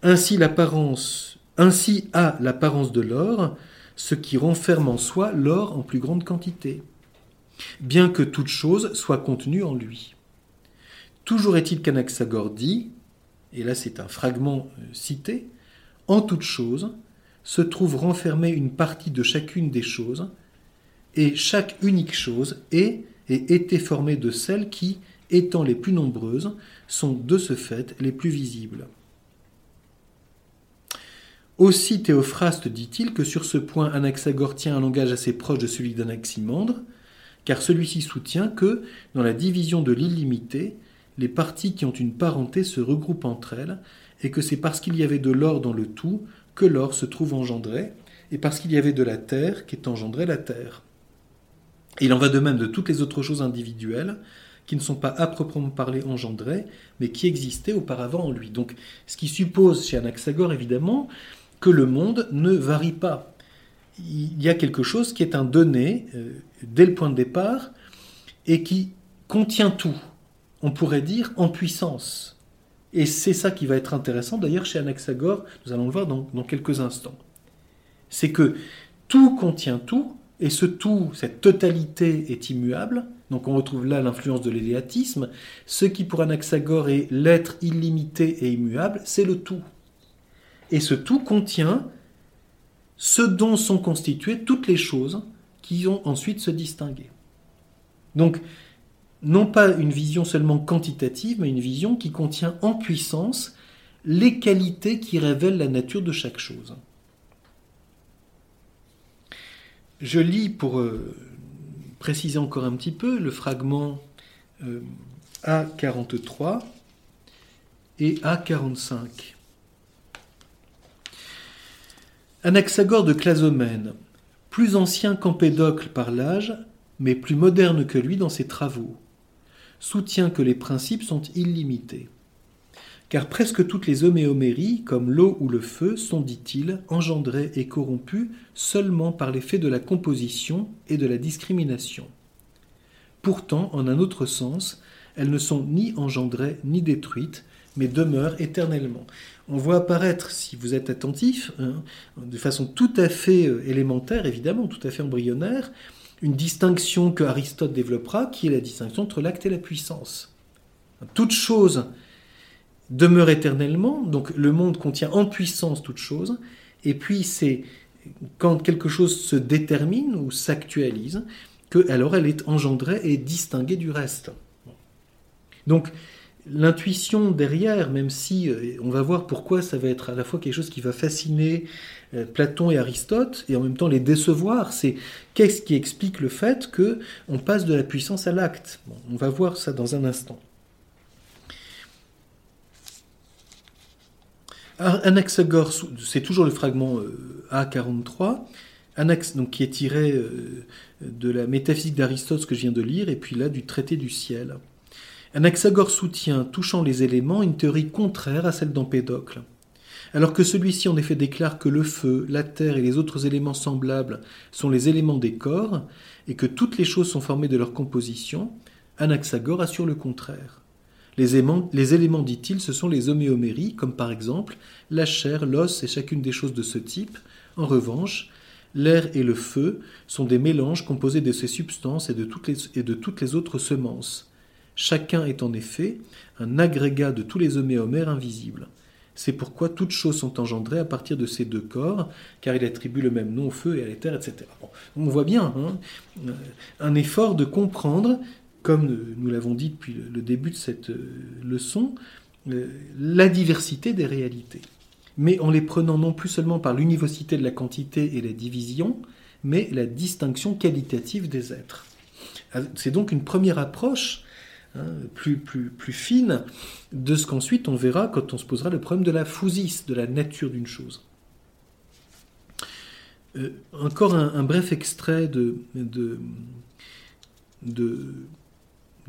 A: Ainsi l'apparence, ainsi a l'apparence de l'or, ce qui renferme en soi l'or en plus grande quantité bien que toute chose soit contenue en lui. Toujours est-il qu'Anaxagore dit, et là c'est un fragment euh, cité, en toute chose se trouve renfermée une partie de chacune des choses, et chaque unique chose est et était formée de celles qui, étant les plus nombreuses, sont de ce fait les plus visibles. Aussi Théophraste dit-il que sur ce point Anaxagore tient un langage assez proche de celui d'Anaximandre, car celui-ci soutient que, dans la division de l'illimité, les parties qui ont une parenté se regroupent entre elles, et que c'est parce qu'il y avait de l'or dans le tout que l'or se trouve engendré, et parce qu'il y avait de la terre qu'est engendrée la terre. Il en va de même de toutes les autres choses individuelles, qui ne sont pas à proprement parler engendrées, mais qui existaient auparavant en lui. Donc, ce qui suppose chez Anaxagore, évidemment, que le monde ne varie pas. Il y a quelque chose qui est un donné euh, dès le point de départ et qui contient tout. On pourrait dire en puissance. Et c'est ça qui va être intéressant d'ailleurs chez Anaxagore, nous allons le voir dans, dans quelques instants. C'est que tout contient tout, et ce tout, cette totalité est immuable, donc on retrouve là l'influence de l'éléatisme. Ce qui pour Anaxagore est l'être illimité et immuable, c'est le tout. Et ce tout contient ce dont sont constituées toutes les choses qui vont ensuite se distinguer. Donc, non pas une vision seulement quantitative, mais une vision qui contient en puissance les qualités qui révèlent la nature de chaque chose. Je lis pour euh, préciser encore un petit peu le fragment euh, A43 et A45. Anaxagore de Clazomène, plus ancien qu'Empédocle par l'âge, mais plus moderne que lui dans ses travaux, soutient que les principes sont illimités. Car presque toutes les homéoméries, comme l'eau ou le feu, sont, dit-il, engendrées et corrompues seulement par l'effet de la composition et de la discrimination. Pourtant, en un autre sens, elles ne sont ni engendrées ni détruites, mais demeurent éternellement. On voit apparaître, si vous êtes attentif, hein, de façon tout à fait euh, élémentaire, évidemment, tout à fait embryonnaire, une distinction que Aristote développera, qui est la distinction entre l'acte et la puissance. Toute chose demeure éternellement, donc le monde contient en puissance toute chose, et puis c'est quand quelque chose se détermine ou s'actualise, que alors elle est engendrée et distinguée du reste. Donc l'intuition derrière, même si euh, on va voir pourquoi ça va être à la fois quelque chose qui va fasciner euh, Platon et Aristote et en même temps les décevoir, c'est qu'est-ce qui explique le fait que on passe de la puissance à l'acte. on va voir ça dans un instant. Anaxagore, c'est toujours le fragment euh, A43, Anax, donc, qui est tiré de la métaphysique d'Aristote, que je viens de lire, et puis là du traité du ciel. Anaxagore soutient, touchant les éléments, une théorie contraire à celle d'Empédocle. Alors que celui-ci en effet déclare que le feu, la terre et les autres éléments semblables sont les éléments des corps, et que toutes les choses sont formées de leur composition, Anaxagore assure le contraire. Les éléments, dit-il, ce sont les homéoméries, comme par exemple la chair, l'os et chacune des choses de ce type. En revanche, l'air et le feu sont des mélanges composés de ces substances et de toutes les, et de toutes les autres semences. Chacun est en effet un agrégat de tous les homéomères invisibles. C'est pourquoi toutes choses sont engendrées à partir de ces deux corps, car il attribue le même nom au feu et à l'éther, etc. on voit bien hein, un effort de comprendre comme nous l'avons dit depuis le début de cette euh, leçon, euh, la diversité des réalités. Mais en les prenant non plus seulement par l'univocité de la quantité et la division, mais la distinction qualitative des êtres. Ah, c'est donc une première approche hein, plus, fine de ce qu'ensuite on verra quand on se posera le problème de la fousis, de la nature d'une chose. Euh, encore un, bref extrait du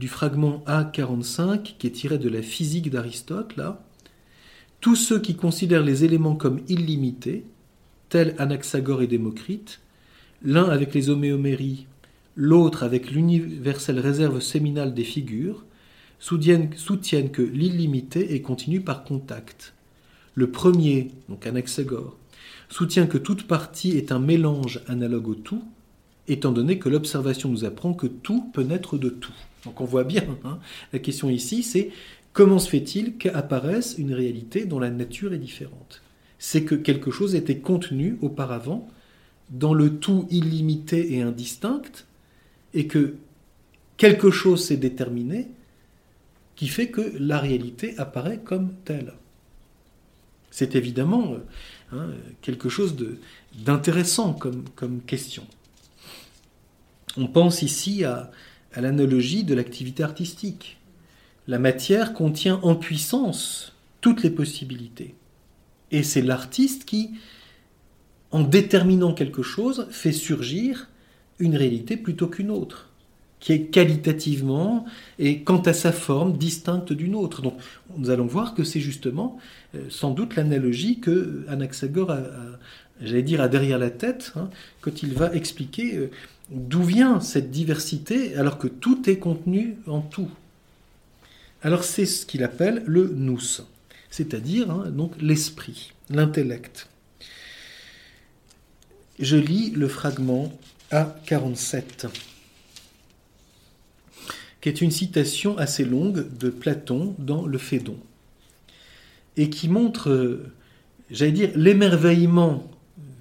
A: fragment A45 qui est tiré de la physique d'Aristote, là, tous ceux qui considèrent les éléments comme illimités, tels Anaxagore et Démocrite, l'un avec les homéoméries, l'autre avec l'universelle réserve séminale des figures, soutiennent, que l'illimité est continue par contact. Le premier, donc Anaxagore, soutient que toute partie est un mélange analogue au tout, étant donné que l'observation nous apprend que tout peut naître de tout. Donc on voit bien, hein, la question ici, c'est comment se fait-il qu'apparaisse une réalité dont la nature est différente? C'est que quelque chose était contenu auparavant dans le tout illimité et indistinct, et que quelque chose s'est déterminé qui fait que la réalité apparaît comme telle. C'est évidemment euh, hein, quelque chose d'intéressant comme, question. On pense ici à l'analogie de l'activité artistique. La matière contient en puissance toutes les possibilités. Et c'est l'artiste qui, en déterminant quelque chose, fait surgir une réalité plutôt qu'une autre, qui est qualitativement et quant à sa forme distincte d'une autre. Donc nous allons voir que c'est justement euh, sans doute l'analogie que Anaxagore a, j'allais dire, a derrière la tête, hein, quand il va expliquer euh, d'où vient cette diversité alors que tout est contenu en tout. Alors c'est ce qu'il appelle le nous, c'est-à-dire hein, donc l'esprit, l'intellect. Je lis le fragment A47, qui est une citation assez longue de Platon dans le Phédon, et qui montre, j'allais dire, l'émerveillement,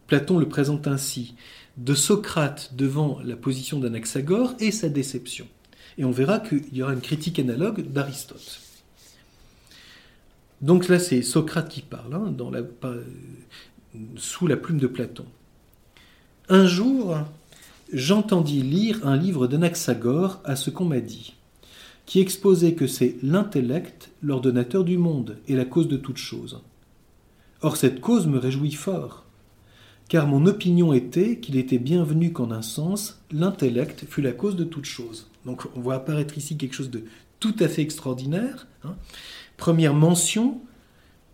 A: Platon le présente ainsi, de Socrate devant la position d'Anaxagore et sa déception. Et on verra qu'il y aura une critique analogue d'Aristote. Donc là, c'est Socrate qui parle, hein, la, sous la plume de Platon. Un jour, j'entendis lire un livre d'Anaxagore à ce qu'on m'a dit, qui exposait que c'est l'intellect l'ordonnateur du monde et la cause de toute chose. Or cette cause me réjouit fort, car mon opinion était qu'il était bienvenu qu'en un sens, l'intellect fût la cause de toute chose. Donc on voit apparaître ici quelque chose de tout à fait extraordinaire. Hein. Première mention,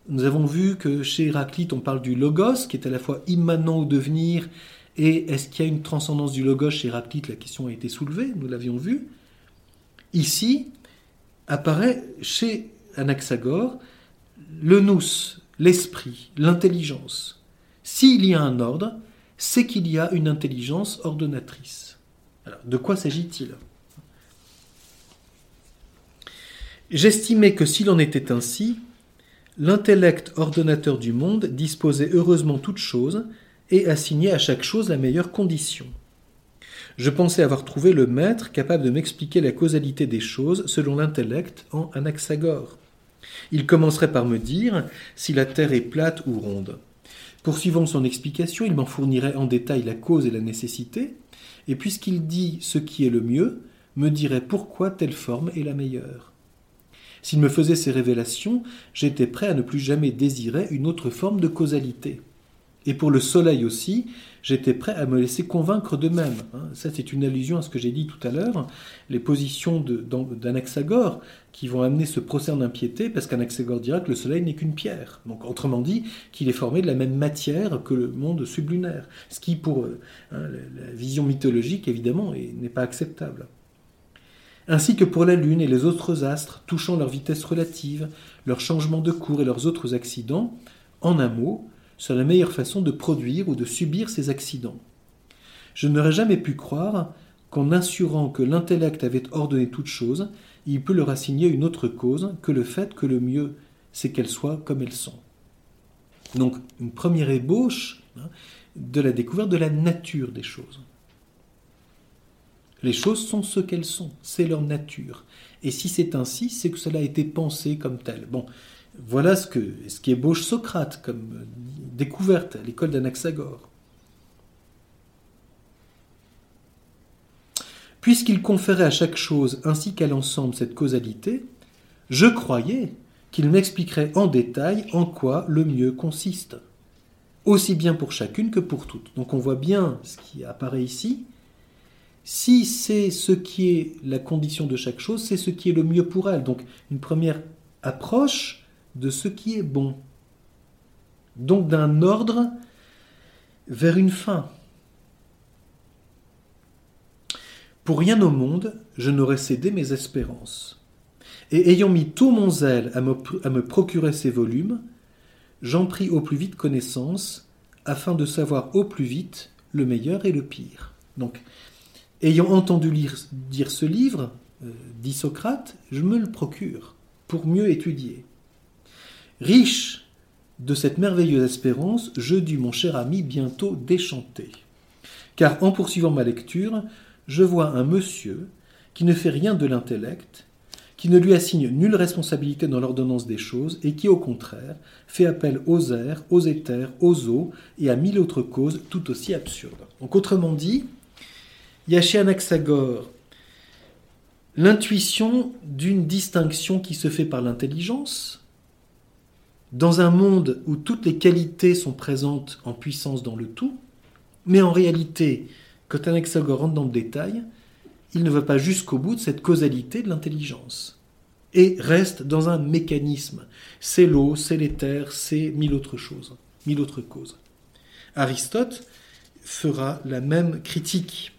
A: nous avons vu que chez Héraclite, on parle du logos, qui est à la fois immanent au devenir et est-ce qu'il y a une transcendance du logos chez Héraclite La question a été soulevée, nous l'avions vu. Ici, apparaît chez Anaxagore le nous, l'esprit, l'intelligence. S'il y a un ordre, c'est qu'il y a une intelligence ordonnatrice. De quoi s'agit-il? J'estimais que s'il en était ainsi, l'intellect ordonnateur du monde disposait heureusement toutes choses et assigné à chaque chose la meilleure condition. Je pensais avoir trouvé le maître capable de m'expliquer la causalité des choses selon l'intellect en Anaxagore. Il commencerait par me dire si la Terre est plate ou ronde. Poursuivant son explication, il m'en fournirait en détail la cause et la nécessité, et puisqu'il dit ce qui est le mieux, me dirait pourquoi telle forme est la meilleure. S'il me faisait ces révélations, j'étais prêt à ne plus jamais désirer une autre forme de causalité. Et pour le soleil aussi, j'étais prêt à me laisser convaincre de même. Hein. Ça, c'est une allusion à ce que j'ai dit tout à l'heure, les positions d'Anaxagore qui vont amener ce procès en impiété, parce qu'Anaxagore dira que le soleil n'est qu'une pierre. Donc, autrement dit, qu'il est formé de la même matière que le monde sublunaire. Ce qui, pour hein, la vision mythologique, évidemment, n'est pas acceptable. Ainsi que pour la Lune et les autres astres, touchant leur vitesse relative, leur changement de cours et leurs autres accidents, en un mot, sur la meilleure façon de produire ou de subir ces accidents. Je n'aurais jamais pu croire qu'en assurant que l'intellect avait ordonné toute chose, il peut leur assigner une autre cause que le fait que le mieux, c'est qu'elles soient comme elles sont. Donc, une première ébauche hein, de la découverte de la nature des choses. Les choses sont ce qu'elles sont, c'est leur nature. Et si c'est ainsi, c'est que cela a été pensé comme tel. Bon, voilà ce, que, qui ébauche Socrate comme découverte à l'école d'Anaxagore. Puisqu'il conférait à chaque chose ainsi qu'à l'ensemble cette causalité, je croyais qu'il m'expliquerait en détail en quoi le mieux consiste, aussi bien pour chacune que pour toutes. Donc on voit bien ce qui apparaît ici. Si c'est ce qui est la condition de chaque chose, c'est ce qui est le mieux pour elle. Donc une première approche de ce qui est bon. Donc d'un ordre vers une fin. Pour rien au monde, je n'aurais cédé mes espérances. Et ayant mis tout mon zèle à me, procurer ces volumes, j'en pris au plus vite connaissance, afin de savoir au plus vite le meilleur et le pire. Donc, ayant entendu lire, dire ce livre, euh, dit Socrate, je me le procure pour mieux étudier. Riche de cette merveilleuse espérance, je dus, mon cher ami, bientôt déchanter. Car en poursuivant ma lecture, je vois un monsieur qui ne fait rien de l'intellect, qui ne lui assigne nulle responsabilité dans l'ordonnance des choses, et qui, au contraire, fait appel aux airs, aux éthers, aux eaux, et à mille autres causes tout aussi absurdes. Donc, autrement dit, Il y a chez Anaxagore l'intuition d'une distinction qui se fait par l'intelligence, dans un monde où toutes les qualités sont présentes en puissance dans le tout, mais en réalité, quand Anaxagore rentre dans le détail, il ne va pas jusqu'au bout de cette causalité de l'intelligence et reste dans un mécanisme. C'est l'eau, c'est l'éther, c'est mille autres choses, mille autres causes. Aristote fera la même critique.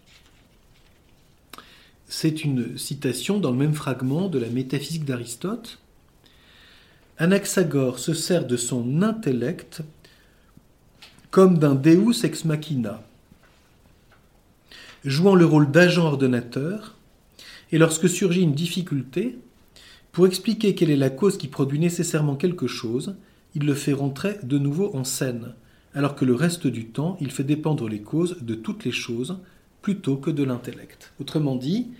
A: C'est une citation dans le même fragment de la métaphysique d'Aristote. Anaxagore se sert de son intellect comme d'un deus ex machina, jouant le rôle d'agent ordonnateur, et lorsque surgit une difficulté, pour expliquer quelle est la cause qui produit nécessairement quelque chose, il le fait rentrer de nouveau en scène, alors que le reste du temps, il fait dépendre les causes de toutes les choses plutôt que de l'intellect. Autrement dit,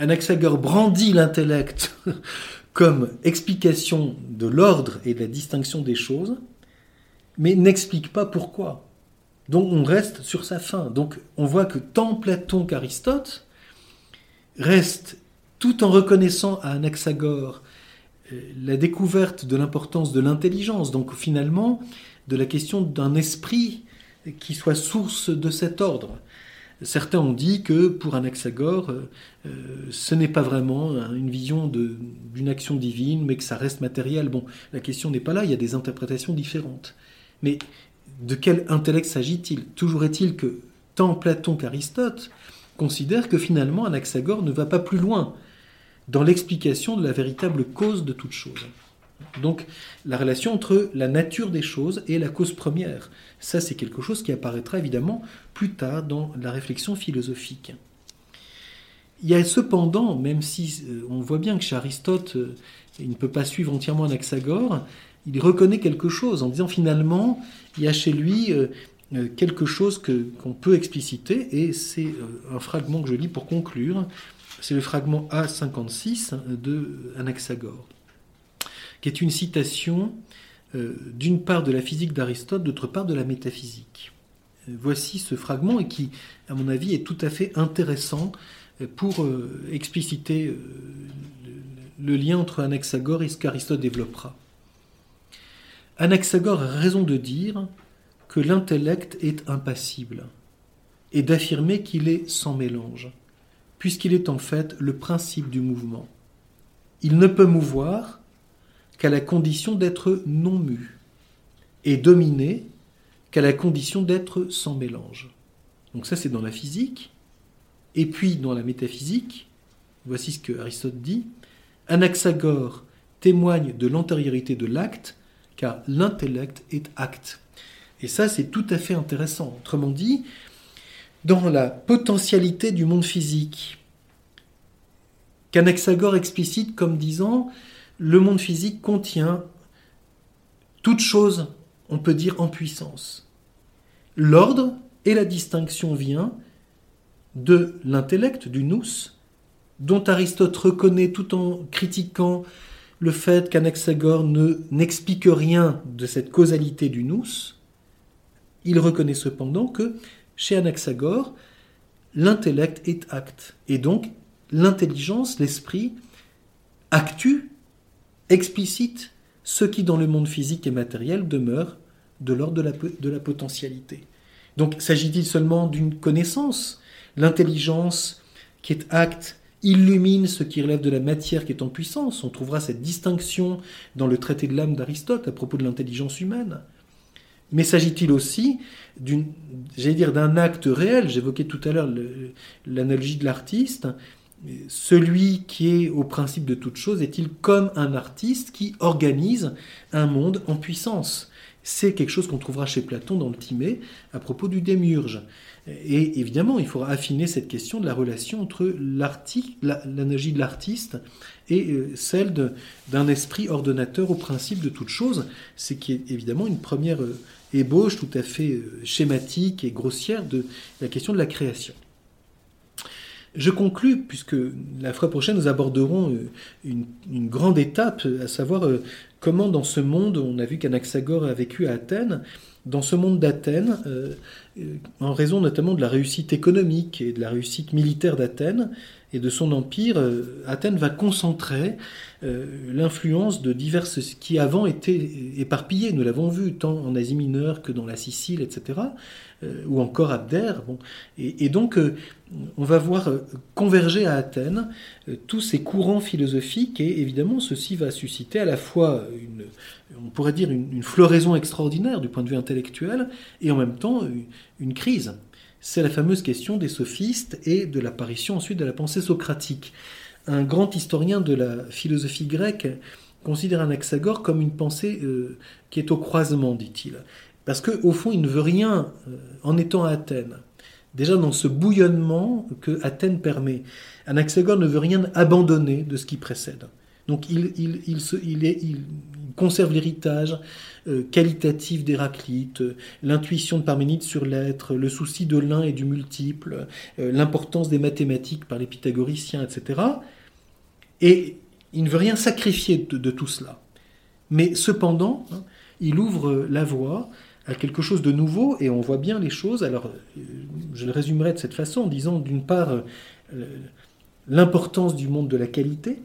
A: Anaxagore brandit l'intellect comme explication de l'ordre et de la distinction des choses, mais n'explique pas pourquoi. Donc on reste sur sa fin. Donc on voit que tant Platon qu'Aristote restent, tout en reconnaissant à Anaxagore euh, la découverte de l'importance de l'intelligence, donc finalement de la question d'un esprit qui soit source de cet ordre. Certains ont dit que pour Anaxagore, euh, euh, ce n'est pas vraiment une vision d'une action divine, mais que ça reste matériel. Bon, la question n'est pas là, il y a des interprétations différentes. Mais de quel intellect s'agit-il? Toujours est-il que tant Platon qu'Aristote considèrent que finalement Anaxagore ne va pas plus loin dans l'explication de la véritable cause de toute chose. Donc la relation entre la nature des choses et la cause première, ça c'est quelque chose qui apparaîtra évidemment plus tard dans la réflexion philosophique. Il y a cependant, même si euh, on voit bien que chez Aristote, euh, il ne peut pas suivre entièrement Anaxagore, il reconnaît quelque chose en disant finalement, il y a chez lui euh, quelque chose qu'on peut expliciter, et c'est un fragment que je lis pour conclure, c'est le fragment A56 de Anaxagore qui est une citation euh, d'une part de la physique d'Aristote, d'autre part de la métaphysique. Euh, voici ce fragment qui, à mon avis, est tout à fait intéressant euh, pour expliciter le lien entre Anaxagore et ce qu'Aristote développera. Anaxagore a raison de dire que l'intellect est impassible et d'affirmer qu'il est sans mélange, puisqu'il est en fait le principe du mouvement. Il ne peut mouvoir qu'à la condition d'être non mu, et dominé qu'à la condition d'être sans mélange. Donc ça c'est dans la physique, et puis dans la métaphysique, voici ce que Aristote dit, Anaxagore témoigne de l'antériorité de l'acte, car l'intellect est acte. Et ça c'est tout à fait intéressant. Autrement dit, dans la potentialité du monde physique, qu'Anaxagore explicite comme disant le monde physique contient toute chose, on peut dire, en puissance. L'ordre et la distinction vient de l'intellect, du nous, dont Aristote reconnaît tout en critiquant le fait qu'Anaxagore ne n'explique rien de cette causalité du nous. Il reconnaît cependant que chez Anaxagore, l'intellect est acte. Et donc, l'intelligence, l'esprit, actue explicite ce qui dans le monde physique et matériel demeure de l'ordre de la, de la potentialité. Donc s'agit-il seulement d'une connaissance? L'intelligence qui est acte illumine ce qui relève de la matière qui est en puissance. On trouvera cette distinction dans le traité de l'âme d'Aristote à propos de l'intelligence humaine. Mais s'agit-il aussi d'un acte réel? J'évoquais tout à l'heure l'analogie de l'artiste celui qui est au principe de toute chose est-il comme un artiste qui organise un monde en puissance? C'est quelque chose qu'on trouvera chez Platon dans le Timée à propos du démiurge. Et évidemment, il faudra affiner cette question de la relation entre l'analogie de l'artiste et euh, celle d'un esprit ordonnateur au principe de toute chose, c'est qui est évidemment une première euh, ébauche tout à fait euh, schématique et grossière de la question de la création. Je conclus, puisque la fois prochaine nous aborderons une, grande étape, à savoir comment dans ce monde, on a vu qu'Anaxagore a vécu à Athènes, dans ce monde d'Athènes, en raison notamment de la réussite économique et de la réussite militaire d'Athènes, et de son empire, euh, Athènes va concentrer euh, l'influence de diverses qui avant étaient éparpillées. Nous l'avons vu tant en Asie mineure que dans la Sicile, etc. Euh, ou encore Abdère. Bon. Et, donc, on va voir converger à Athènes tous ces courants philosophiques et évidemment, ceci va susciter à la fois une, on pourrait dire une, floraison extraordinaire du point de vue intellectuel et en même temps une crise c'est la fameuse question des sophistes et de l'apparition ensuite de la pensée socratique. Un grand historien de la philosophie grecque considère Anaxagore comme une pensée euh, qui est au croisement, dit-il. Parce qu'au fond, il ne veut rien euh, en étant à Athènes. Déjà dans ce bouillonnement que Athènes permet, Anaxagore ne veut rien abandonner de ce qui précède. Donc il, il conserve l'héritage, euh, qualitatif d'Héraclite, euh, l'intuition de Parménide sur l'être, le souci de l'un et du multiple, euh, l'importance des mathématiques par les pythagoriciens, etc. Et il ne veut rien sacrifier de, tout cela. Mais cependant, hein, il ouvre la voie à quelque chose de nouveau et on voit bien les choses. Alors, je le résumerai de cette façon en disant d'une part l'importance du monde de la qualité,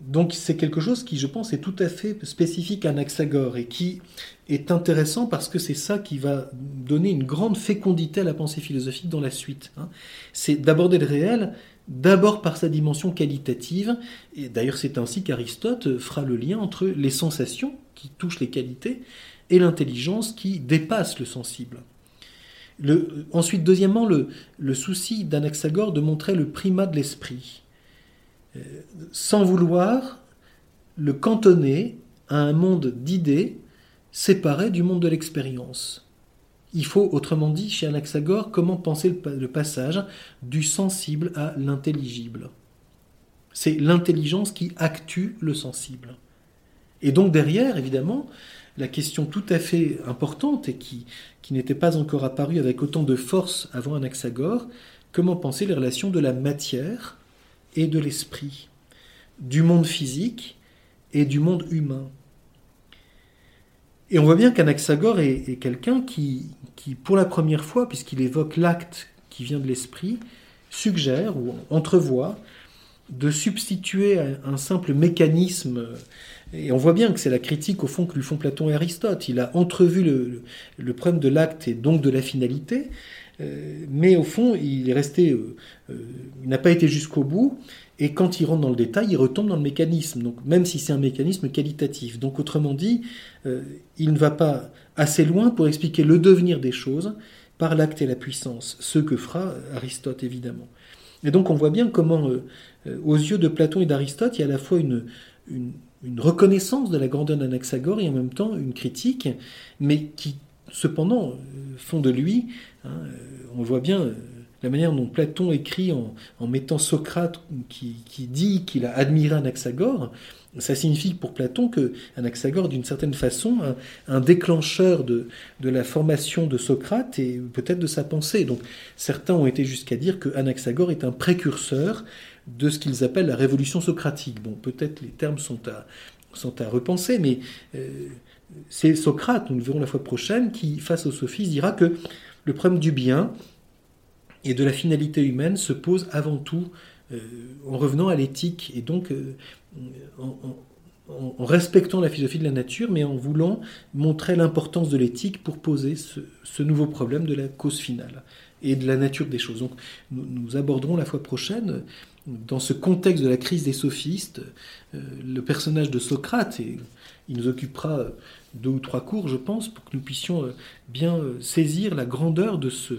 A: donc c'est quelque chose qui, je pense, est tout à fait spécifique à Anaxagore et qui est intéressant parce que c'est ça qui va donner une grande fécondité à la pensée philosophique dans la suite. Hein. C'est d'aborder le réel d'abord par sa dimension qualitative, et d'ailleurs c'est ainsi qu'Aristote fera le lien entre les sensations qui touchent les qualités et l'intelligence qui dépasse le sensible. ensuite, deuxièmement, le, le souci d'Anaxagore de montrer le primat de l'esprit sans vouloir le cantonner à un monde d'idées séparé du monde de l'expérience. Il faut, autrement dit, chez Anaxagore, comment penser le passage du sensible à l'intelligible. C'est l'intelligence qui actue le sensible. Et donc derrière, évidemment, la question tout à fait importante et qui, qui n'était pas encore apparue avec autant de force avant Anaxagore, comment penser les relations de la matière et de l'esprit, du monde physique et du monde humain. Et on voit bien qu'Anaxagore est, quelqu'un qui, pour la première fois, puisqu'il évoque l'acte qui vient de l'esprit, suggère ou entrevoit de substituer un simple mécanisme. Et on voit bien que c'est la critique au fond que lui font Platon et Aristote. Il a entrevu le, problème de l'acte et donc de la finalité, mais au fond, il est resté, euh, euh, il n'a pas été jusqu'au bout. Et quand il rentre dans le détail, il retombe dans le mécanisme. Donc, même si c'est un mécanisme qualitatif. Donc, autrement dit, il ne va pas assez loin pour expliquer le devenir des choses par l'acte et la puissance, ce que fera Aristote évidemment. Et donc, on voit bien comment, aux yeux de Platon et d'Aristote, il y a à la fois une reconnaissance de la grandeur d'Anaxagore et en même temps une critique, mais qui cependant font de lui Hein, euh, on voit bien euh, la manière dont Platon écrit en, mettant Socrate qui, dit qu'il a admiré Anaxagore, ça signifie pour Platon que Anaxagore, d'une certaine façon, un, un déclencheur de, la formation de Socrate et peut-être de sa pensée. Donc certains ont été jusqu'à dire que Anaxagore est un précurseur de ce qu'ils appellent la révolution socratique. Bon, peut-être les termes sont à, repenser, mais euh, c'est Socrate, nous le verrons la fois prochaine, qui, face aux sophistes, dira que le problème du bien et de la finalité humaine se pose avant tout euh, en revenant à l'éthique et donc euh, en, respectant la philosophie de la nature, mais en voulant montrer l'importance de l'éthique pour poser ce, nouveau problème de la cause finale et de la nature des choses. Donc nous, aborderons la fois prochaine, dans ce contexte de la crise des sophistes, euh, le personnage de Socrate, et il nous occupera deux ou trois cours, je pense, pour que nous puissions euh, bien euh, saisir la grandeur de, ce,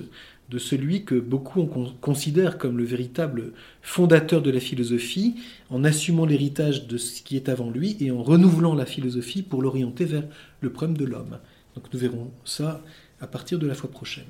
A: de celui que beaucoup considèrent comme le véritable fondateur de la philosophie, en assumant l'héritage de ce qui est avant lui et en renouvelant la philosophie pour l'orienter vers le problème de l'homme. Donc nous verrons ça à partir de la fois prochaine.